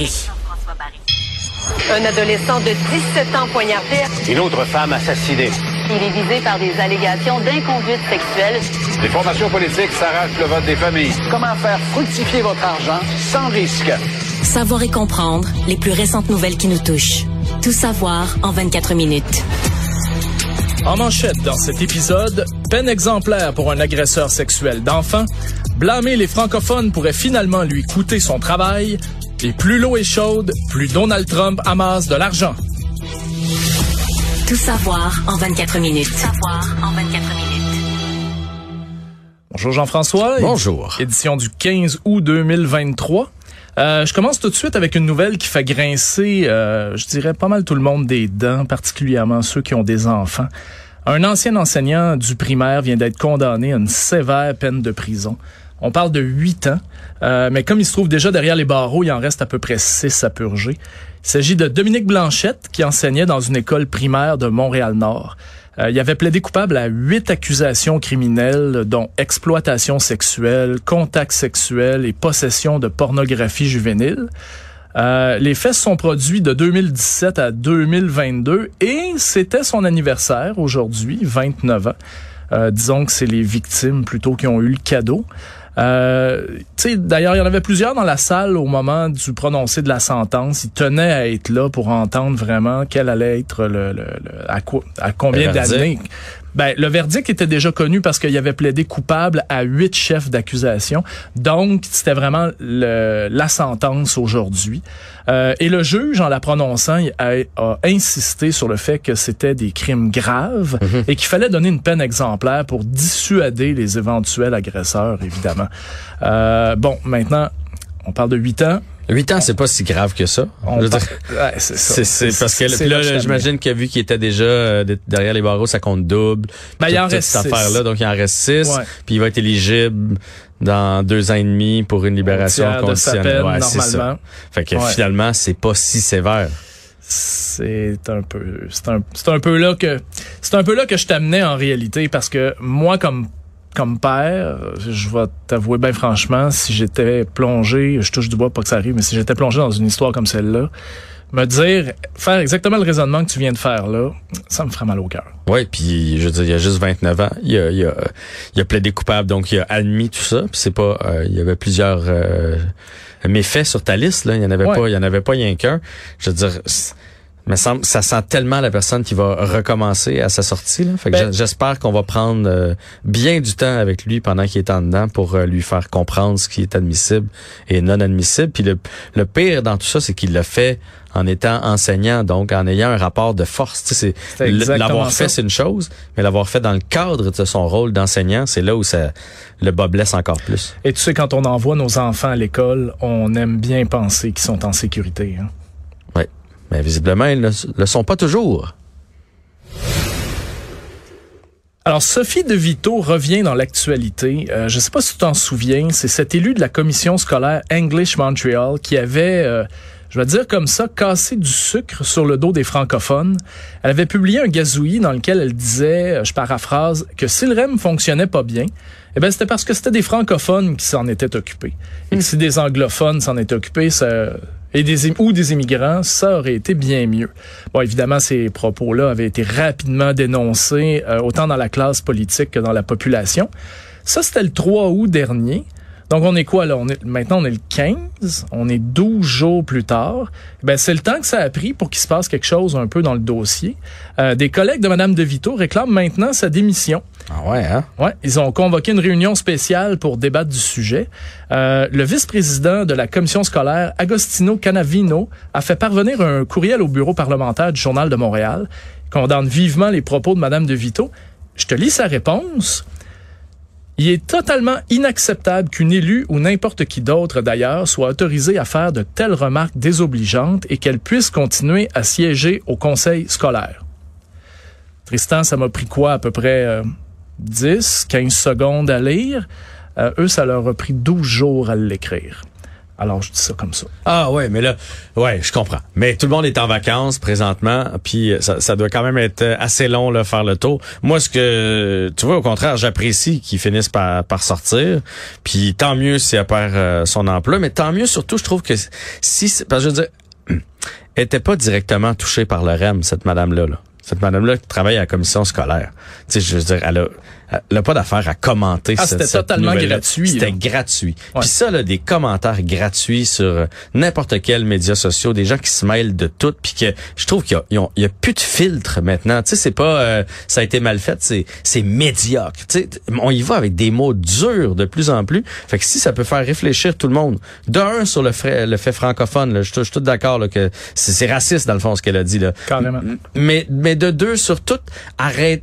Un adolescent de 17 ans poignardé. Une autre femme assassinée. Il est visé par des allégations d'inconduite sexuelle. Les formations politiques s'arrachent le vote des familles. Comment faire fructifier votre argent sans risque? Savoir et comprendre les plus récentes nouvelles qui nous touchent. Tout savoir en 24 minutes. En manchette dans cet épisode, peine exemplaire pour un agresseur sexuel d'enfants. Blâmer les francophones pourrait finalement lui coûter son travail. Et plus l'eau est chaude, plus Donald Trump amasse de l'argent. Tout savoir en 24 minutes. Tout savoir en 24 minutes. Bonjour Jean-François. Bonjour. Édition du 15 août 2023. Euh, je commence tout de suite avec une nouvelle qui fait grincer, euh, je dirais, pas mal tout le monde des dents, particulièrement ceux qui ont des enfants. Un ancien enseignant du primaire vient d'être condamné à une sévère peine de prison. On parle de huit ans, euh, mais comme il se trouve déjà derrière les barreaux, il en reste à peu près six à purger. Il s'agit de Dominique Blanchette, qui enseignait dans une école primaire de Montréal-Nord. Euh, il avait plaidé coupable à huit accusations criminelles, dont exploitation sexuelle, contact sexuel et possession de pornographie juvénile. Euh, les faits sont produits de 2017 à 2022 et c'était son anniversaire aujourd'hui, 29 ans. Euh, disons que c'est les victimes plutôt qui ont eu le cadeau. Euh, D'ailleurs, il y en avait plusieurs dans la salle au moment du prononcé de la sentence. Ils tenaient à être là pour entendre vraiment quel allait être le, le, à, quoi, à combien d'années ben, le verdict était déjà connu parce qu'il avait plaidé coupable à huit chefs d'accusation. Donc, c'était vraiment le, la sentence aujourd'hui. Euh, et le juge, en la prononçant, a, a, insisté sur le fait que c'était des crimes graves mm-hmm. et qu'il fallait donner une peine exemplaire pour dissuader les éventuels agresseurs, évidemment. Euh, bon, maintenant, on parle de huit ans. Huit ans, c'est pas si grave que ça. c'est parce que là, j'imagine que vu qu'il était déjà euh, derrière les barreaux, ça compte double. Ben, il en reste cette affaire-là, donc il en reste six. Puis il va être éligible dans deux ans et demi pour une libération conditionnelle. Ouais, normalement. Fait que finalement, c'est pas si sévère c'est un peu c'est un, un peu là que c'est un peu là que je t'amenais en réalité parce que moi comme comme père, je vais t'avouer bien franchement, si j'étais plongé, je touche du bois pas que ça arrive, mais si j'étais plongé dans une histoire comme celle-là, me dire, faire exactement le raisonnement que tu viens de faire là, ça me ferait mal au cœur. Oui, puis je veux dire, il y a juste 29 ans, il a, il a, il a plaidé coupable, donc il a admis tout ça. Puis c'est pas, euh, il y avait plusieurs euh, méfaits sur ta liste là, il y en avait pas, il y en avait pas rien qu'un. Je veux dire mais ça, ça sent tellement la personne qui va recommencer à sa sortie. Là. Fait que ben- j'espère qu'on va prendre euh, bien du temps avec lui pendant qu'il est en dedans pour euh, lui faire comprendre ce qui est admissible et non admissible. Puis le, le pire dans tout ça, c'est qu'il l'a fait en étant enseignant, donc en ayant un rapport de force. Tu sais, l'avoir fait, c'est une chose, mais l'avoir fait dans le cadre de son rôle d'enseignant, c'est là où ça le bas blesse encore plus. Et tu sais, quand on envoie nos enfants à l'école, on aime bien penser qu'ils sont en sécurité. Hein? Mais visiblement, ils ne le sont pas toujours. Alors, Sophie De Vito revient dans l'actualité. Euh, je ne sais pas si tu t'en souviens, c'est cet élu de la commission scolaire English Montreal qui avait, euh, je vais dire comme ça, cassé du sucre sur le dos des francophones. Elle avait publié un gazouillis dans lequel elle disait, euh, je paraphrase, que si le REM fonctionnait pas bien, eh ben c'était parce que c'était des francophones qui s'en étaient occupés. Et si des anglophones s'en étaient occupés, ça et des, ou des immigrants, ça aurait été bien mieux. Bon, évidemment, ces propos-là avaient été rapidement dénoncés, euh, autant dans la classe politique que dans la population. Ça, c'était le 3 août dernier. Donc, on est quoi là? On est, maintenant, on est le 15. On est 12 jours plus tard. Ben, c'est le temps que ça a pris pour qu'il se passe quelque chose un peu dans le dossier. Euh, des collègues de Mme De Vito réclament maintenant sa démission. Ah ouais, hein? Ouais, ils ont convoqué une réunion spéciale pour débattre du sujet. Euh, le vice-président de la commission scolaire, Agostino Canavino, a fait parvenir un courriel au bureau parlementaire du Journal de Montréal, condamne vivement les propos de Mme De Vito. Je te lis sa réponse. Il est totalement inacceptable qu'une élue ou n'importe qui d'autre d'ailleurs soit autorisée à faire de telles remarques désobligeantes et qu'elle puisse continuer à siéger au conseil scolaire. Tristan, ça m'a pris quoi à peu près euh, 10, 15 secondes à lire? Euh, eux, ça leur a pris 12 jours à l'écrire. Alors, je dis ça comme ça. Ah ouais, mais là, ouais, je comprends. Mais tout le monde est en vacances présentement, puis ça, ça doit quand même être assez long là faire le tour. Moi, ce que tu vois, au contraire, j'apprécie qu'ils finissent par, sortir. Puis tant mieux si elle perd euh, son emploi, mais tant mieux surtout, je trouve que si, parce que je veux dire, elle était pas directement touchée par le REM cette madame là. Cette madame-là travaille à la commission scolaire. Tu sais, je veux dire, elle a, elle a pas d'affaire à commenter. Ah, c'était totalement gratuit. C'était gratuit. Puis ça, là, des commentaires gratuits sur euh, n'importe quel média social, des gens qui se mêlent de tout, puis que je trouve qu'il y, y, a plus de filtre maintenant. Tu sais, c'est pas, euh, ça a été mal fait, c'est, c'est médiocre. Tu sais, on y va avec des mots durs de plus en plus. Fait que si ça peut faire réfléchir tout le monde, d'un sur le fait, le fait francophone, là, je, suis tout d'accord que c'est, raciste dans le fond ce qu'elle a dit là. Carrément. Mais, mais de deux sur tout, arrête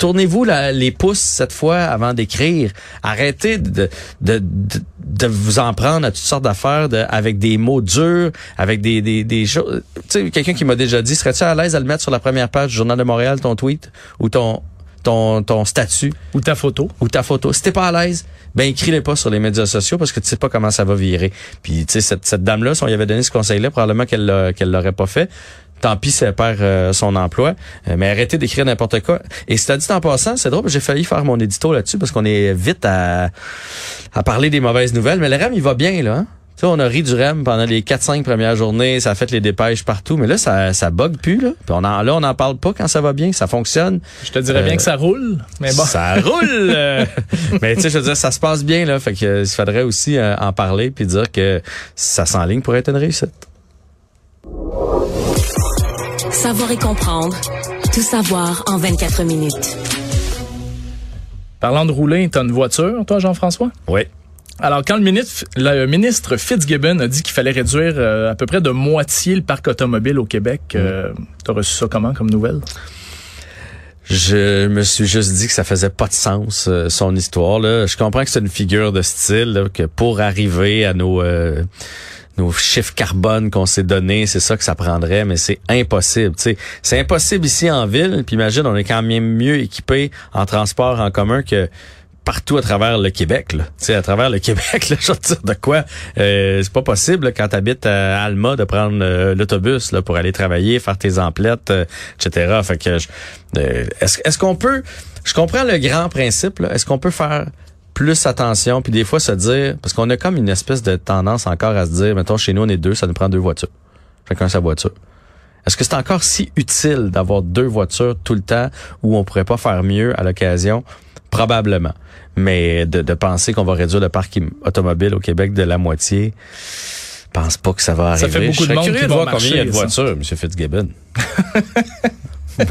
tournez-vous les pouces cette fois avant d'écrire. Arrêtez de, de, de, vous en prendre à toutes sortes d'affaires avec des mots durs, avec des, des, des choses. Tu sais, quelqu'un qui m'a déjà dit, serais-tu à l'aise à le mettre sur la première page du Journal de Montréal, ton tweet ou ton ton, ton statut? Ou ta photo. Ou ta photo. Si t'es pas à l'aise, ben écris-les pas sur les médias sociaux parce que tu sais pas comment ça va virer. Puis tu sais, cette, cette dame-là, si on lui avait donné ce conseil-là, probablement qu'elle qu'elle l'aurait pas fait tant pis si elle perd euh, son emploi, euh, mais arrêtez d'écrire n'importe quoi. Et cest dit en passant, c'est drôle, j'ai failli faire mon édito là-dessus parce qu'on est vite à, à parler des mauvaises nouvelles, mais le REM, il va bien, là. Hein? Tu sais, on a ri du REM pendant les 4-5 premières journées, ça a fait les dépêches partout, mais là, ça, ça bug plus, là. Puis on en, là, on n'en parle pas quand ça va bien, ça fonctionne. Je te dirais bien que ça roule, mais bon. Ça roule! mais tu sais, je veux dire, ça se passe bien, là. Fait que il faudrait aussi en parler puis dire que ça s'enligne pour être une réussite. Savoir et comprendre. Tout savoir en 24 minutes. Parlant de rouler, t'as une voiture, toi, Jean-François? Oui. Alors, quand le ministre, le ministre Fitzgibbon a dit qu'il fallait réduire euh, à peu près de moitié le parc automobile au Québec, tu euh, t'as reçu ça comment comme nouvelle? Je me suis juste dit que ça faisait pas de sens euh, son histoire. Là. Je comprends que c'est une figure de style que pour arriver à nos nos chiffres carbone qu'on s'est donnés, c'est ça que ça prendrait, mais c'est impossible. C'est impossible ici en ville. Puis imagine, on est quand même mieux équipé en transport en commun que partout à travers le Québec. Là. à travers le Québec, là, je veux dire de quoi? Euh, c'est pas possible quand tu habites à Alma de prendre euh, l'autobus là, pour aller travailler, faire tes emplettes, euh, etc. Fait que est-ce, est-ce qu'on peut. Je comprends le grand principe. Est-ce qu'on peut faire plus attention, puis des fois se dire, parce qu'on a comme une espèce de tendance encore à se dire, mettons, chez nous, on est deux, ça nous prend deux voitures. Chacun sa voiture. Est-ce que c'est encore si utile d'avoir deux voitures tout le temps où on pourrait pas faire mieux à l'occasion? Probablement. Mais de, penser qu'on va réduire le parc automobile au Québec de la moitié, je pense pas que ça va arriver. Ça fait beaucoup de monde curieux de voir combien il y a de voitures, M. Fitzgibbon.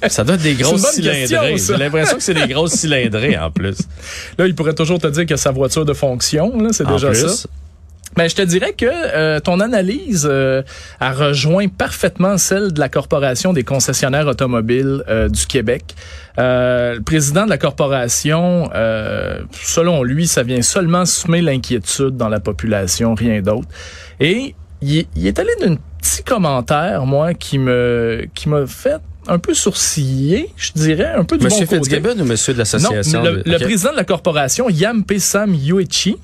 Ben, ça doit être des grosses cylindrées. J'ai l'impression que c'est des grosses cylindrées en plus. Là, il pourrait toujours te dire que sa voiture de fonction, c'est déjà ça. Mais je te dirais que euh, ton analyse euh, a rejoint parfaitement celle de la Corporation des concessionnaires automobiles euh, du Québec. le président de la corporation, selon lui, ça vient seulement semer l'inquiétude dans la population, rien d'autre. Et il, il est allé d'un petit commentaire, moi, qui me qui m'a fait un peu sourcillé, je dirais, un peu du monsieur bon Fitzgibbon ou monsieur de l'association? Non, le, président de la corporation, Yam Sam Yuichi,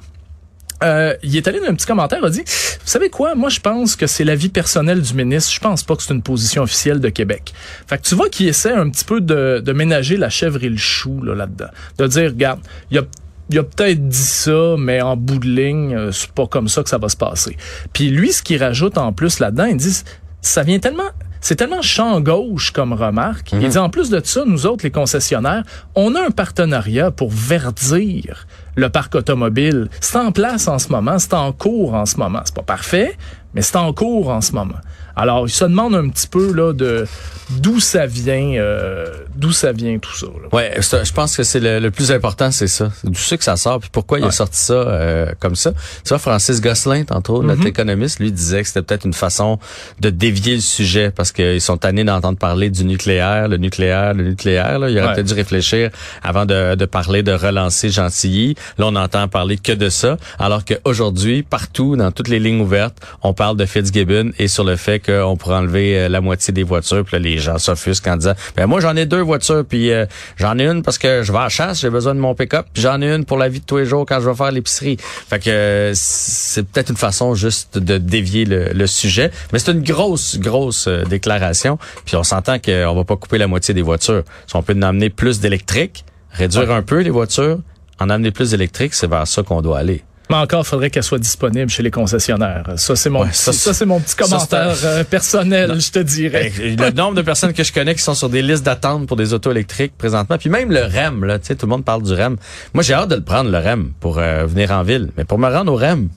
euh, il est allé dans un petit commentaire, il a dit, vous savez quoi, moi je pense que c'est la vie personnelle du ministre, je pense pas que c'est une position officielle de Québec. Fait que tu vois qu'il essaie un petit peu de, de ménager la chèvre et le chou là, là-dedans. De dire, regarde, il a il a peut-être dit ça, mais en bout de ligne, euh, c'est pas comme ça que ça va se passer. Puis lui, ce qu'il rajoute en plus là-dedans, il dit, ça vient tellement c'est tellement champ gauche comme remarque. Il mhm. dit en plus de ça, nous autres, les concessionnaires, on a un partenariat pour verdir le parc automobile. C'est en place en ce moment, c'est en cours en ce moment. C'est pas parfait, mais c'est en cours en ce moment. Alors, il se demande un petit peu là de d'où ça vient, euh, d'où ça vient tout ça. Là. Ouais, je pense que c'est le, plus important, c'est ça. D'où c'est que ça sort, puis pourquoi il a sorti ça euh, comme ça. Tu vois, Francis Gosselin, tantôt, notre mm-hmm. économiste, lui disait que c'était peut-être une façon de dévier le sujet parce qu'ils sont tannés d'entendre parler du nucléaire, le nucléaire, le nucléaire. Là. Il aurait peut-être dû réfléchir avant de, de parler de relancer Gentilly. Là, on entend parler que de ça, alors qu'aujourd'hui, partout, dans toutes les lignes ouvertes, on parle de Fitzgibbon et sur le fait qu'on pourrait enlever euh, la moitié des voitures. Puis là, les gens s'offusquent en disant, ben moi j'en ai deux voitures, puis euh, j'en ai une parce que je vais à la chasse, j'ai besoin de mon pick-up, puis j'en ai une pour la vie de tous les jours quand je vais faire l'épicerie. Fait que euh, c'est peut-être une façon juste de dévier le, le sujet, mais c'est une grosse, grosse déclaration. Puis on s'entend qu'on va pas couper la moitié des voitures. Si on peut en amener plus d'électrique, réduire un peu les voitures, en amener plus d'électrique, c'est vers ça qu'on doit aller. Mais encore, il faudrait qu'elle soit disponible chez les concessionnaires. Ça, c'est mon, ça, c'est mon petit commentaire euh, personnel, je te dirais. Ben, le nombre de personnes que je connais qui sont sur des listes d'attente pour des autos électriques présentement, puis même le REM, là, tu sais, tout le monde parle du REM. Moi, j'ai hâte de le prendre, le REM, pour euh, venir en ville. Mais pour me rendre au REM,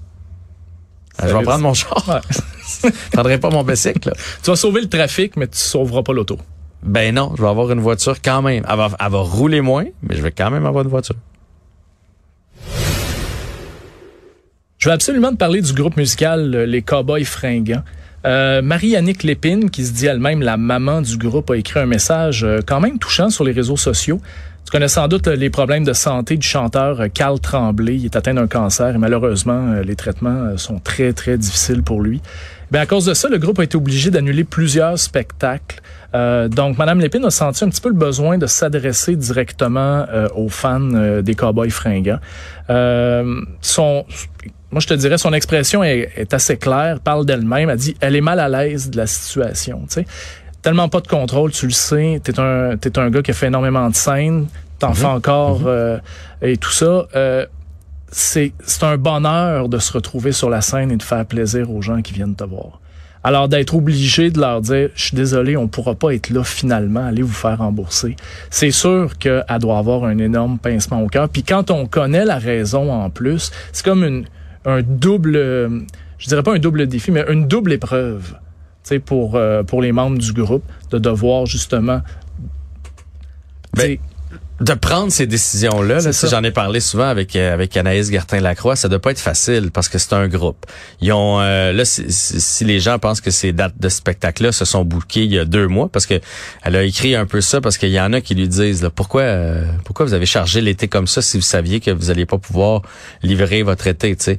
euh, je vais prendre mon char. Ouais. je prendrai pas mon bicycle. Tu vas sauver le trafic, mais tu sauveras pas l'auto. Ben non, je vais avoir une voiture quand même. Elle va, elle va rouler moins, mais je vais quand même avoir une voiture. Je veux absolument parler du groupe musical euh, Les Cowboys Fringants. Euh, Marie-Annick Lépine, qui se dit elle-même la maman du groupe, a écrit un message euh, quand même touchant sur les réseaux sociaux. Tu connais sans doute les problèmes de santé du chanteur Carl Tremblay. Il est atteint d'un cancer et malheureusement, les traitements sont très, très difficiles pour lui. Bien, à cause de ça, le groupe a été obligé d'annuler plusieurs spectacles. donc, Madame Lépine a senti un petit peu le besoin de s'adresser directement aux fans des Cowboys fringants. son, moi, je te dirais, son expression est, assez claire, parle d'elle-même. Elle dit, elle est mal à l'aise de la situation. Tu sais, tellement pas de contrôle, tu le sais. T'es un, t'es un gars qui a fait énormément de scènes, t'en fais mhm. encore mhm. euh, et tout ça. Euh, c'est, c'est un bonheur de se retrouver sur la scène et de faire plaisir aux gens qui viennent te voir. Alors d'être obligé de leur dire, je suis désolé, on pourra pas être là finalement, allez vous faire rembourser. C'est sûr qu'elle doit avoir un énorme pincement au cœur. Puis quand on connaît la raison en plus, c'est comme une un double, je dirais pas un double défi, mais une double épreuve pour, euh, pour les membres du groupe de devoir justement ben, de prendre ces décisions-là, là, j'en ai parlé souvent avec euh, avec Anaïs Gertin-Lacroix, ça doit pas être facile parce que c'est un groupe. Ils ont euh, là si, les gens pensent que ces dates de spectacle-là se sont bouquées il y a deux mois parce que elle a écrit un peu ça parce qu'il y en a qui lui disent là, pourquoi euh, pourquoi vous avez chargé l'été comme ça si vous saviez que vous alliez pas pouvoir livrer votre été, tu sais?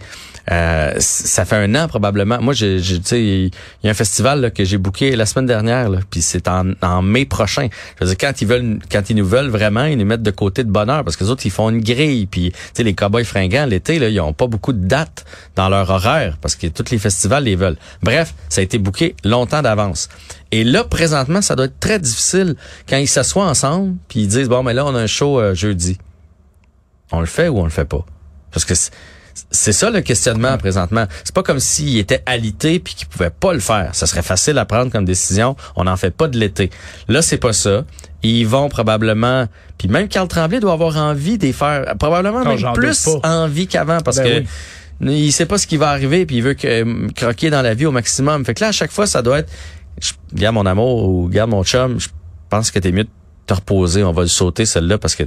Euh, ça fait un an probablement. Moi, j'ai, tu sais, il y a un festival là, que j'ai booké la semaine dernière, puis c'est en, en, mai prochain. Je veux dire, quand ils veulent, quand ils nous veulent vraiment, ils nous mettent de côté de bonheur parce que les autres ils font une grille. Puis, tu sais, les cowboys fringants l'été, là, ils ont pas beaucoup de dates dans leur horaire parce que tous les festivals les veulent. Bref, ça a été booké longtemps d'avance. Et là, présentement, ça doit être très difficile quand ils s'assoient ensemble puis ils disent bon, mais là, on a un show euh, jeudi. On le fait ou on le fait pas? Parce que c'est ça le questionnement présentement. C'est pas comme s'il était alité puis qu'il pouvait pas le faire. Ça serait facile à prendre comme décision. On n'en fait pas de l'été. Là, c'est pas ça. Ils vont probablement, puis même Carl Tremblay doit avoir envie d'y faire, probablement même plus envie qu'avant parce ben que il sait pas ce qui va arriver puis il veut que, croquer dans la vie au maximum. Fait que là, à chaque fois, ça doit être, je, garde mon amour ou garde mon chum, je pense que t'es mieux de te reposer, on va le sauter celle-là parce que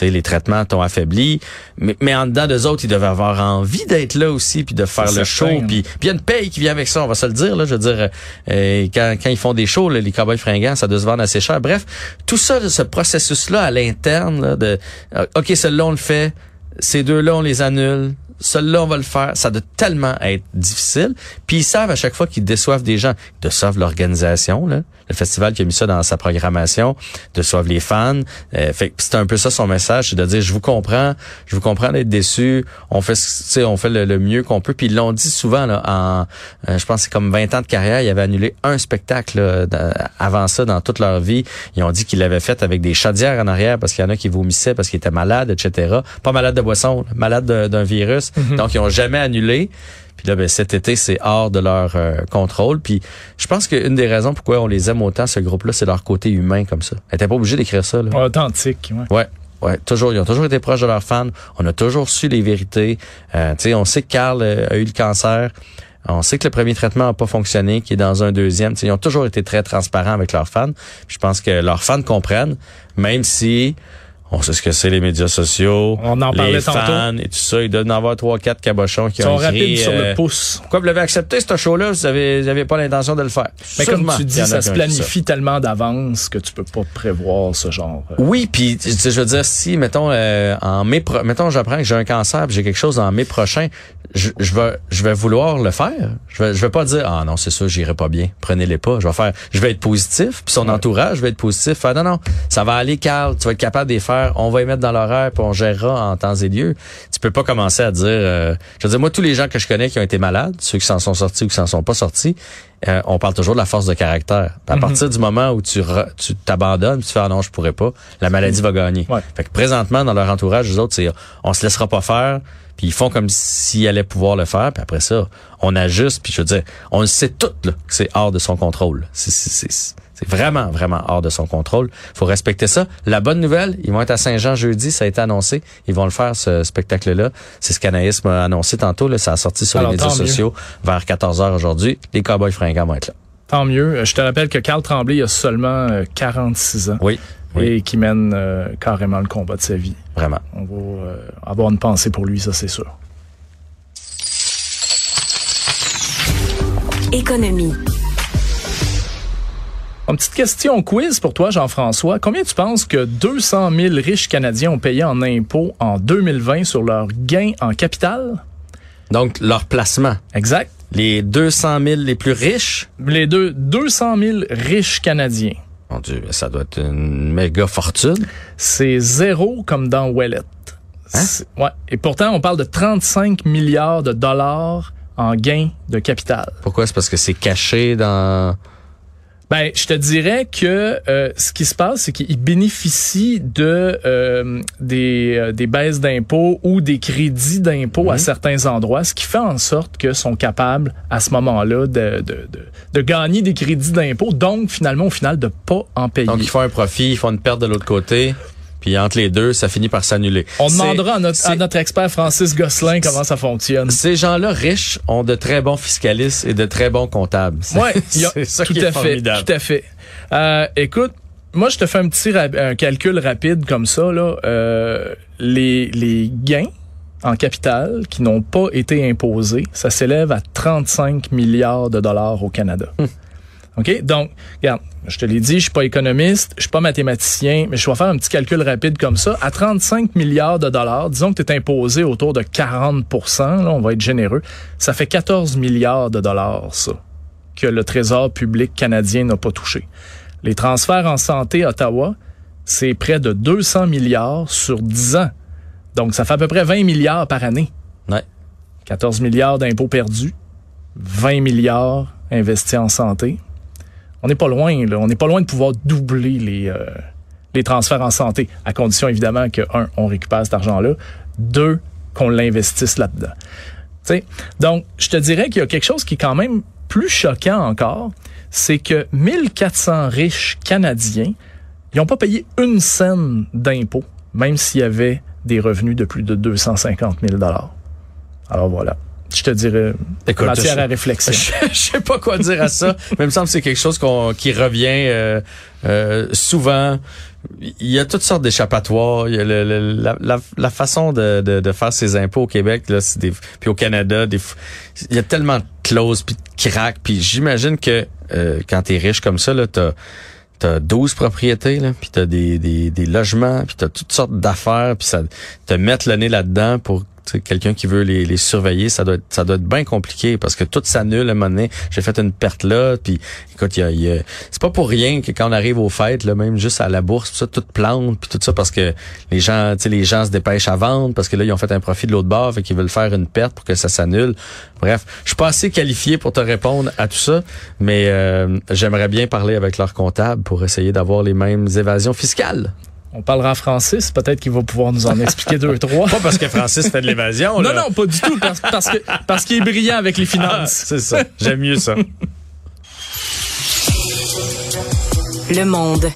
les traitements t'ont affaibli. Mais, mais en dedans d'eux autres, ils devaient avoir envie d'être là aussi, puis de faire le show. Puis il y a une paye qui vient avec ça, on va se le dire. Là, je veux dire, euh, quand, quand ils font des shows, les cowboys fringants, ça doit se vendre assez cher. Bref, tout ça, ce processus-là à l'interne, de euh, OK, celle-là, on le fait, ces deux-là, on les annule, celui-là, on va le faire. Ça doit tellement être difficile. Puis ils savent à chaque fois qu'ils déçoivent des gens. Ils déçoivent l'organisation, le festival qui a mis ça dans sa programmation, déçoivent les fans. Euh, fait c'est un peu ça son message, c'est de dire je vous comprends, je vous comprends d'être déçu. On fait, on fait le, mieux qu'on peut. Puis ils l'ont dit souvent là, en, euh, je pense c'est comme 20 ans de carrière, ils avaient annulé un spectacle avant ça dans toute leur vie. Ils ont dit qu'ils l'avaient fait avec des chaudières en arrière parce qu'il y en a qui vomissaient parce qu'ils étaient malades, etc. Pas malades de boisson, malades d'un virus. Mhm. Donc, ils ont jamais annulé. Puis là, ben, cet été, c'est hors de leur euh, contrôle. Puis je pense qu'une des raisons pourquoi on les aime autant, ce groupe-là, c'est leur côté humain comme ça. Elle était pas obligée d'écrire ça. Là. Authentique, ouais. Ouais. Ouais, toujours, ils ont toujours été proches de leurs fans. On a toujours su les vérités. Euh, tu sais, on sait que Carl euh, a eu le cancer. On sait que le premier traitement n'a pas fonctionné, qu'il est dans un deuxième. sais, ils ont toujours été très transparents avec leurs fans. je pense que leurs fans comprennent, même si on sait ce que c'est les médias sociaux. On en parlait les fans et tout ça. Il doit y en avoir trois, quatre cabochons qui Ils ont rapides sur le euh, pouce. Pourquoi vous l'avez accepté, ce show-là? Vous avez, vous avez pas l'intention de le faire. Mais comme tu dis, ça se planifie tellement d'avance que tu peux pas prévoir ce genre. Euh. Oui, puis je veux dire, si, mettons, euh, en mai, mettons, j'apprends que j'ai un cancer j'ai quelque chose en mai prochain, je, je vais je vais vouloir le faire. Je vais je vais pas dire ah non, c'est ça, j'irai pas bien. Prenez-les pas. Je vais faire je vais être positif, puis son entourage va être positif. Faire non non, ça va aller Carl, tu vas être capable de les faire, on va les mettre dans l'horaire puis on gérera en temps et lieu. Tu peux pas commencer à dire euh, je veux dire moi tous les gens que je connais qui ont été malades, ceux qui s'en sont sortis ou qui s'en sont pas sortis, euh, on parle toujours de la force de caractère. À Mhm. partir du moment où tu re- tu t'abandonnes, tu fais ah non, je pourrais pas, la maladie va gagner. Ouais. Fait que présentement dans leur entourage, les autres c'est on se laissera pas faire, puis ils font comme s'ils allaient pouvoir le faire, puis après ça, on ajuste, puis je veux dire, on le sait tout là que c'est hors de son contrôle. C'est c'est c'est c'est vraiment vraiment hors de son contrôle. Faut respecter ça. La bonne nouvelle, ils vont être à Saint-Jean jeudi, ça a été annoncé, ils vont le faire ce spectacle là. C'est ce qu'Anaïs m'a annoncé tantôt là, ça a sorti sur Alors, les médias mieux. sociaux vers 14h aujourd'hui. Les Cowboys fringants vont être là. Tant mieux. Euh, Je te rappelle que Carl Tremblay il a seulement euh, 46 ans Oui. Oui, et qui mène euh, carrément le combat de sa vie. vraiment. On va euh, avoir une pensée pour lui, ça c'est sûr. Économie. Une petite question quiz pour toi, Jean-François. Combien tu penses que 200 000 riches Canadiens ont payé en impôts en 2020 sur leurs gains en capital? Donc leur placement, Exact. les 200 000 les plus riches, Les deux, 200 000 riches Canadiens. Mon Dieu, ça doit être une méga fortune. C'est zéro comme dans Wallet. C'est- Ouais. Et pourtant, on parle de 35 milliards de dollars en gains de capital. Pourquoi? C'est parce que c'est caché dans... Ben, je te dirais que euh, ce qui se passe, c'est qu'ils bénéficient de euh, des, euh, des baisses d'impôts ou des crédits d'impôts à certains endroits, ce qui fait en sorte que sont capables à ce moment-là de, de, de, de gagner des crédits d'impôts, donc finalement au final de pas en payer. Donc, ils font un profit, ils font une perte de l'autre côté, puis entre les deux, ça finit par s'annuler. On demandera à notre, à c'est- notre expert Francis Gosselin comment ça fonctionne. Ces gens-là riches ont de très bons fiscalistes et de très bons comptables. C'est ça tout qui est à fait, tout à fait. Euh, écoute, moi je te fais un petit un calcul rapide comme ça là. Euh, les les gains en capital qui n'ont pas été imposés, ça s'élève à 35 milliards de dollars au Canada. OK? Donc, regarde, je te l'ai dit, je suis pas économiste, je suis pas mathématicien, mais je vais faire un petit calcul rapide comme ça. À 35 milliards de dollars, disons que tu es imposé autour de 40% là, on va être généreux, ça fait 14 milliards de dollars, ça, que le Trésor public canadien n'a pas touché. Les transferts en santé à Ottawa, c'est près de 200 milliards sur 10 ans. Donc, ça fait à peu près 20 milliards par année. Ouais. 14 milliards d'impôts perdus, 20 milliards investis en santé. On n'est pas loin, là. On n'est pas loin de pouvoir doubler les, euh, les transferts en santé, à condition évidemment que, un, on récupère cet argent-là, deux, qu'on l'investisse là-dedans. Donc, je te dirais qu'il y a quelque chose qui est quand même plus choquant encore, c'est que 1400 riches Canadiens, ils n'ont pas payé une scène d'impôt, même s'il y avait des revenus de plus de 250 000 Alors voilà, je te dirais Écoute, matière je- à réflexion. Je, je sais pas quoi dire à ça, mais il me semble que c'est quelque chose qu'on, qui revient euh, euh, souvent. Il y a toutes sortes d'échappatoires. Il y a le- le- la, la, la façon de, de, de faire ses impôts au Québec, là, c'est des, puis au Canada, des, il y a tellement de clauses puis de cracks. Puis j'imagine que euh, quand t'es riche comme ça, là, t'as T'as 12 propriétés, là, puis t'as des, des, des logements, puis t'as toutes sortes d'affaires, puis ça te mettre le nez là-dedans pour tu quelqu'un qui veut les, surveiller, ça doit être, bien compliqué parce que tout s'annule à un moment. J'ai fait une perte là, puis écoute, y a, y a- c'est pas pour rien que quand on arrive aux fêtes, là, même juste à la bourse, tout ça, tout plante, puis tout ça parce que les gens, les gens se dépêchent à vendre parce que là ils ont fait un profit de l'autre bord, fait qu'ils veulent faire une perte pour que ça s'annule. Bref, je suis pas assez qualifié pour te répondre à tout ça, mais euh, j'aimerais bien parler avec leur comptable pour essayer d'avoir les mêmes évasions fiscales. On parlera Francis, peut-être qu'il va pouvoir nous en expliquer deux, trois. Pas parce que Francis fait de l'évasion. Non, là. non, pas du tout, parce, parce que parce qu'il est brillant avec les Ah, finances. c'est ça. J'aime mieux ça. Le monde.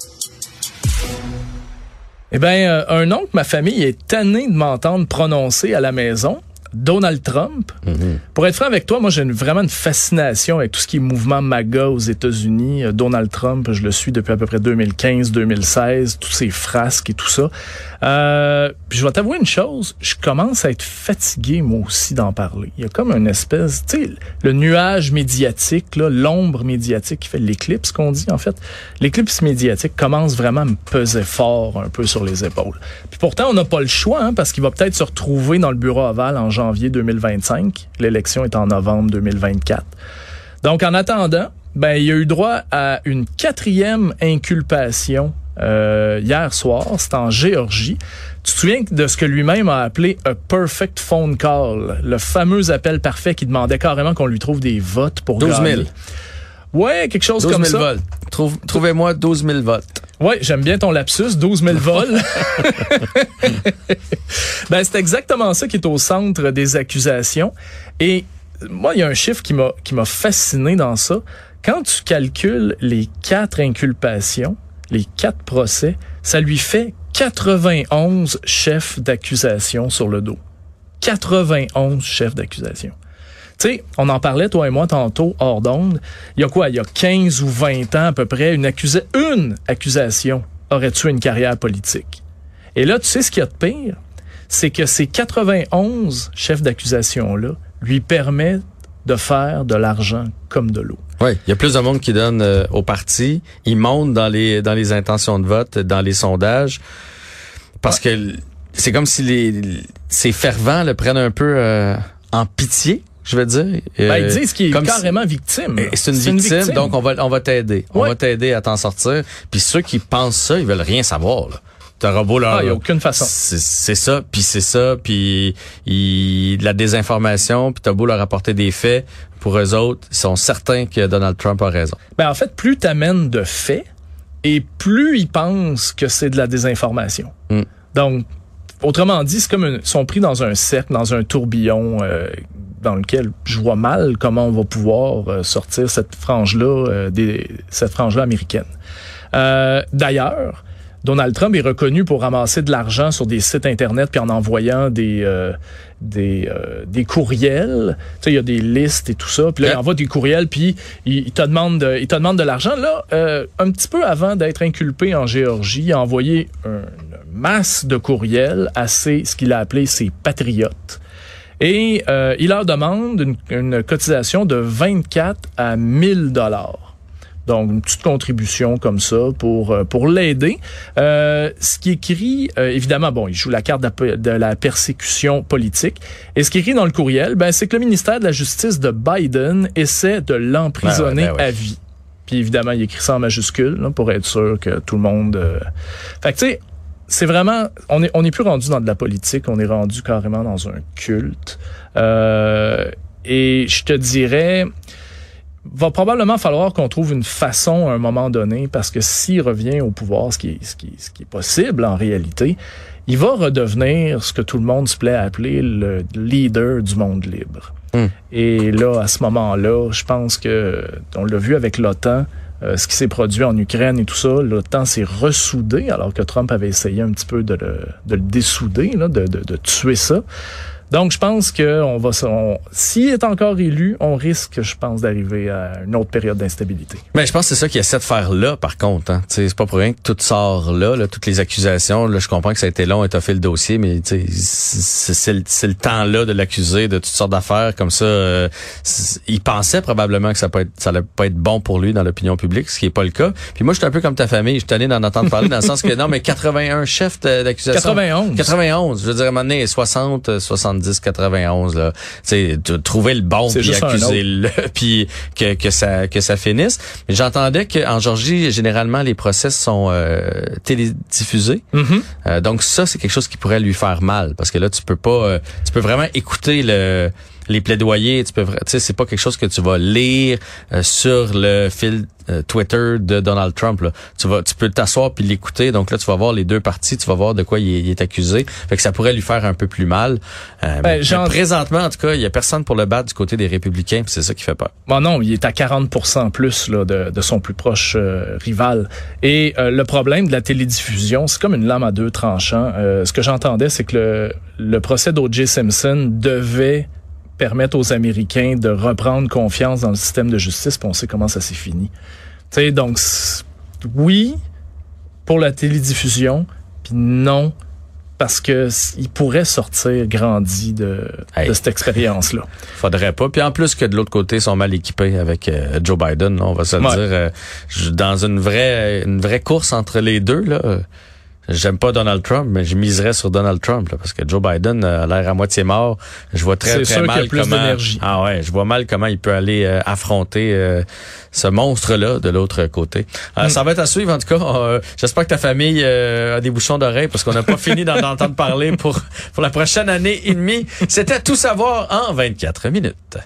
Eh bien, euh, un nom que ma famille est tannée de m'entendre prononcer à la maison, Donald Trump. Pour être franc avec toi, moi j'ai vraiment une fascination avec tout ce qui est mouvement MAGA aux États-Unis. Euh, Donald Trump, je le suis depuis à peu près 2015-2016, tous ses frasques et tout ça. Euh, puis je vais t'avouer une chose, je commence à être fatigué moi aussi d'en parler. Il y a comme une espèce, tu sais, le nuage médiatique, l'ombre médiatique qui fait l'éclipse qu'on dit en fait. L'éclipse médiatique commence vraiment à me peser fort un peu sur les épaules. Puis pourtant, on n'a pas le choix, hein, parce qu'il va peut-être se retrouver dans le bureau aval en janvier janvier 2025. L'élection est en novembre 2024. Donc, en attendant, ben, il a eu droit à une quatrième inculpation euh, hier soir. C'est en Géorgie. Tu te souviens de ce que lui-même a appelé a perfect phone call, le fameux appel parfait qui demandait carrément qu'on lui trouve des votes pour 12 000. gagner. Ouais, quelque chose 12 000 comme ça. votes. Trouve- Trouvez-moi 12 000 votes. Oui, j'aime bien ton lapsus, 12 000 vols. ben, c'est exactement ça qui est au centre des accusations. Et moi, il y a un chiffre qui m'a qui m'a fasciné dans ça. Quand tu calcules les quatre inculpations, les quatre procès, ça lui fait 91 chefs d'accusation sur le dos. 91 chefs d'accusation. Tu sais, on en parlait, toi et moi, tantôt, hors d'onde. Il y a quoi? Il y a 15 ou 20 ans à peu près, une, accusa une accusation aurait tué une carrière politique. Et là, tu sais ce qu'il y a de pire? C'est que ces 91 chefs d'accusation-là lui permettent de faire de l'argent comme de l'eau. Oui, il y a plus de monde qui donne euh, au parti. Ils montent dans les dans les intentions de vote, dans les sondages, parce que c'est comme si les ces fervents le prennent un peu euh, en pitié, je veux dire. Ben, Euh, ils disent qu'il est comme si- carrément victime. Eh, C'est une, victime, donc on va on va t'aider. On va t'aider à t'en sortir. Puis ceux qui pensent ça, ils veulent rien savoir. Là. T'auras beau leur... Ah, y a aucune façon. C'est ça, puis c'est ça, puis de la désinformation, puis t'as beau leur apporter des faits. Pour eux autres, ils sont certains que Donald Trump a raison. Ben, en fait, plus tu amènes de faits et plus ils pensent que c'est de la désinformation. Mm. Donc, autrement dit, c'est comme ils sont pris dans un cercle, dans un tourbillon euh, dans lequel je vois mal comment on va pouvoir euh, sortir cette frange-là, euh, des- cette frange-là américaine. Euh, D'ailleurs, Donald Trump est reconnu pour ramasser de l'argent sur des sites internet puis en envoyant des euh, des, euh, des courriels. Tu sais, il y a des listes et tout ça. Puis là, Ouais. il envoie des courriels puis il, il te demande de, il te demande de l'argent. Là, euh, un petit peu avant d'être inculpé en Géorgie, il a envoyé une masse de courriels à ses, ce qu'il a appelé ses patriotes. Et euh, il leur demande une, une cotisation de 24 à 1000 dollars. Donc, une petite contribution comme ça pour euh, pour l'aider. Euh, ce qui écrit, euh, évidemment, bon, il joue la carte de la, de la persécution politique. Et ce qui écrit dans le courriel, ben, c'est que le ministère de la Justice de Biden essaie de l'emprisonner Ben ouais, ben ouais. à vie. Puis évidemment, il écrit ça en majuscule là, pour être sûr que tout le monde... euh, Fait que tu sais, c'est vraiment... On est, on n'est plus rendu dans de la politique, on est rendu carrément dans un culte. Euh, et je te dirais va probablement falloir qu'on trouve une façon à un moment donné, parce que s'il revient au pouvoir, ce qui est, ce qui, ce qui est possible en réalité, il va redevenir ce que tout le monde se plaît à appeler le leader du monde libre. Hmm. Et là, à ce moment-là, je pense que on l'a vu avec l'OTAN, euh, ce qui s'est produit en Ukraine et tout ça, l'OTAN s'est ressoudé alors que Trump avait essayé un petit peu de le, de le dessouder, là, de, de, de tuer ça. Donc, je pense que on va, on- s'il est encore élu, on risque, je pense, d'arriver à une autre période d'instabilité. Mais je pense que c'est ça qu'il essaie de faire là, par contre. Hein. C'est pas pour rien que tout sort là, là, toutes les accusations. Là, je comprends que ça a été long et t'as fait le dossier, mais c'est c'est le, c'est le temps là de l'accuser de toutes sortes d'affaires comme ça. euh, il pensait probablement que ça peut être, ça allait pas être bon pour lui dans l'opinion publique, ce qui est pas le cas. Puis moi, je suis un peu comme ta famille. Je suis tanné d'en entendre parler dans le sens que non, mais 81 chefs d'accusation. 91. 91. Je veux dire, à un moment donné, 60, euh, 70, 91, là. Tu sais, de trouver le bon, puis accuser le, puis que, que ça, que ça finisse. Mais j'entendais qu'en Georgie, généralement, les procès sont euh, télédiffusés. Mhm. Euh, donc ça, c'est quelque chose qui pourrait lui faire mal. Parce que là, tu peux pas, euh, tu peux vraiment écouter le les plaidoyers, tu peux, tu sais, c'est pas quelque chose que tu vas lire euh, sur le fil euh, Twitter de Donald Trump. Là. Tu vas, tu peux t'asseoir puis l'écouter. Donc là, tu vas voir les deux parties, tu vas voir de quoi il est, il est accusé. Fait que ça pourrait lui faire un peu plus mal. Euh, mais- mais genre- présentement, en tout cas, il y a personne pour le battre du côté des républicains, c'est ça qui fait peur. Bon non, il est à 40% plus là, de, de son plus proche euh, rival. Et euh, le problème de la télédiffusion, c'est comme une lame à deux tranchants. Euh, ce que j'entendais, c'est que le, le procès d'O.J. Simpson devait permettre aux Américains de reprendre confiance dans le système de justice, puis on sait comment ça s'est fini. Tu sais, donc oui pour la télédiffusion, puis non parce que il pourrait sortir grandi de, Hey. de cette expérience-là. Faudrait pas. Puis en plus que de l'autre côté, ils sont mal équipés avec euh, Joe Biden, là, on va se le dire. euh, dans une vraie une vraie course entre les deux, là, J'aime pas Donald Trump, mais je miserais sur Donald Trump parce que Joe Biden a l'air à moitié mort. Je vois très très mal plus comment Ah ouais, je vois mal comment il peut aller euh, affronter euh, ce monstre là de l'autre côté. Euh, mm. Ça va être à suivre en tout cas. J'espère que ta famille a des bouchons d'oreilles parce qu'on n'a pas fini d'en entendre parler pour pour la prochaine année et demie. C'était tout savoir en 24 minutes.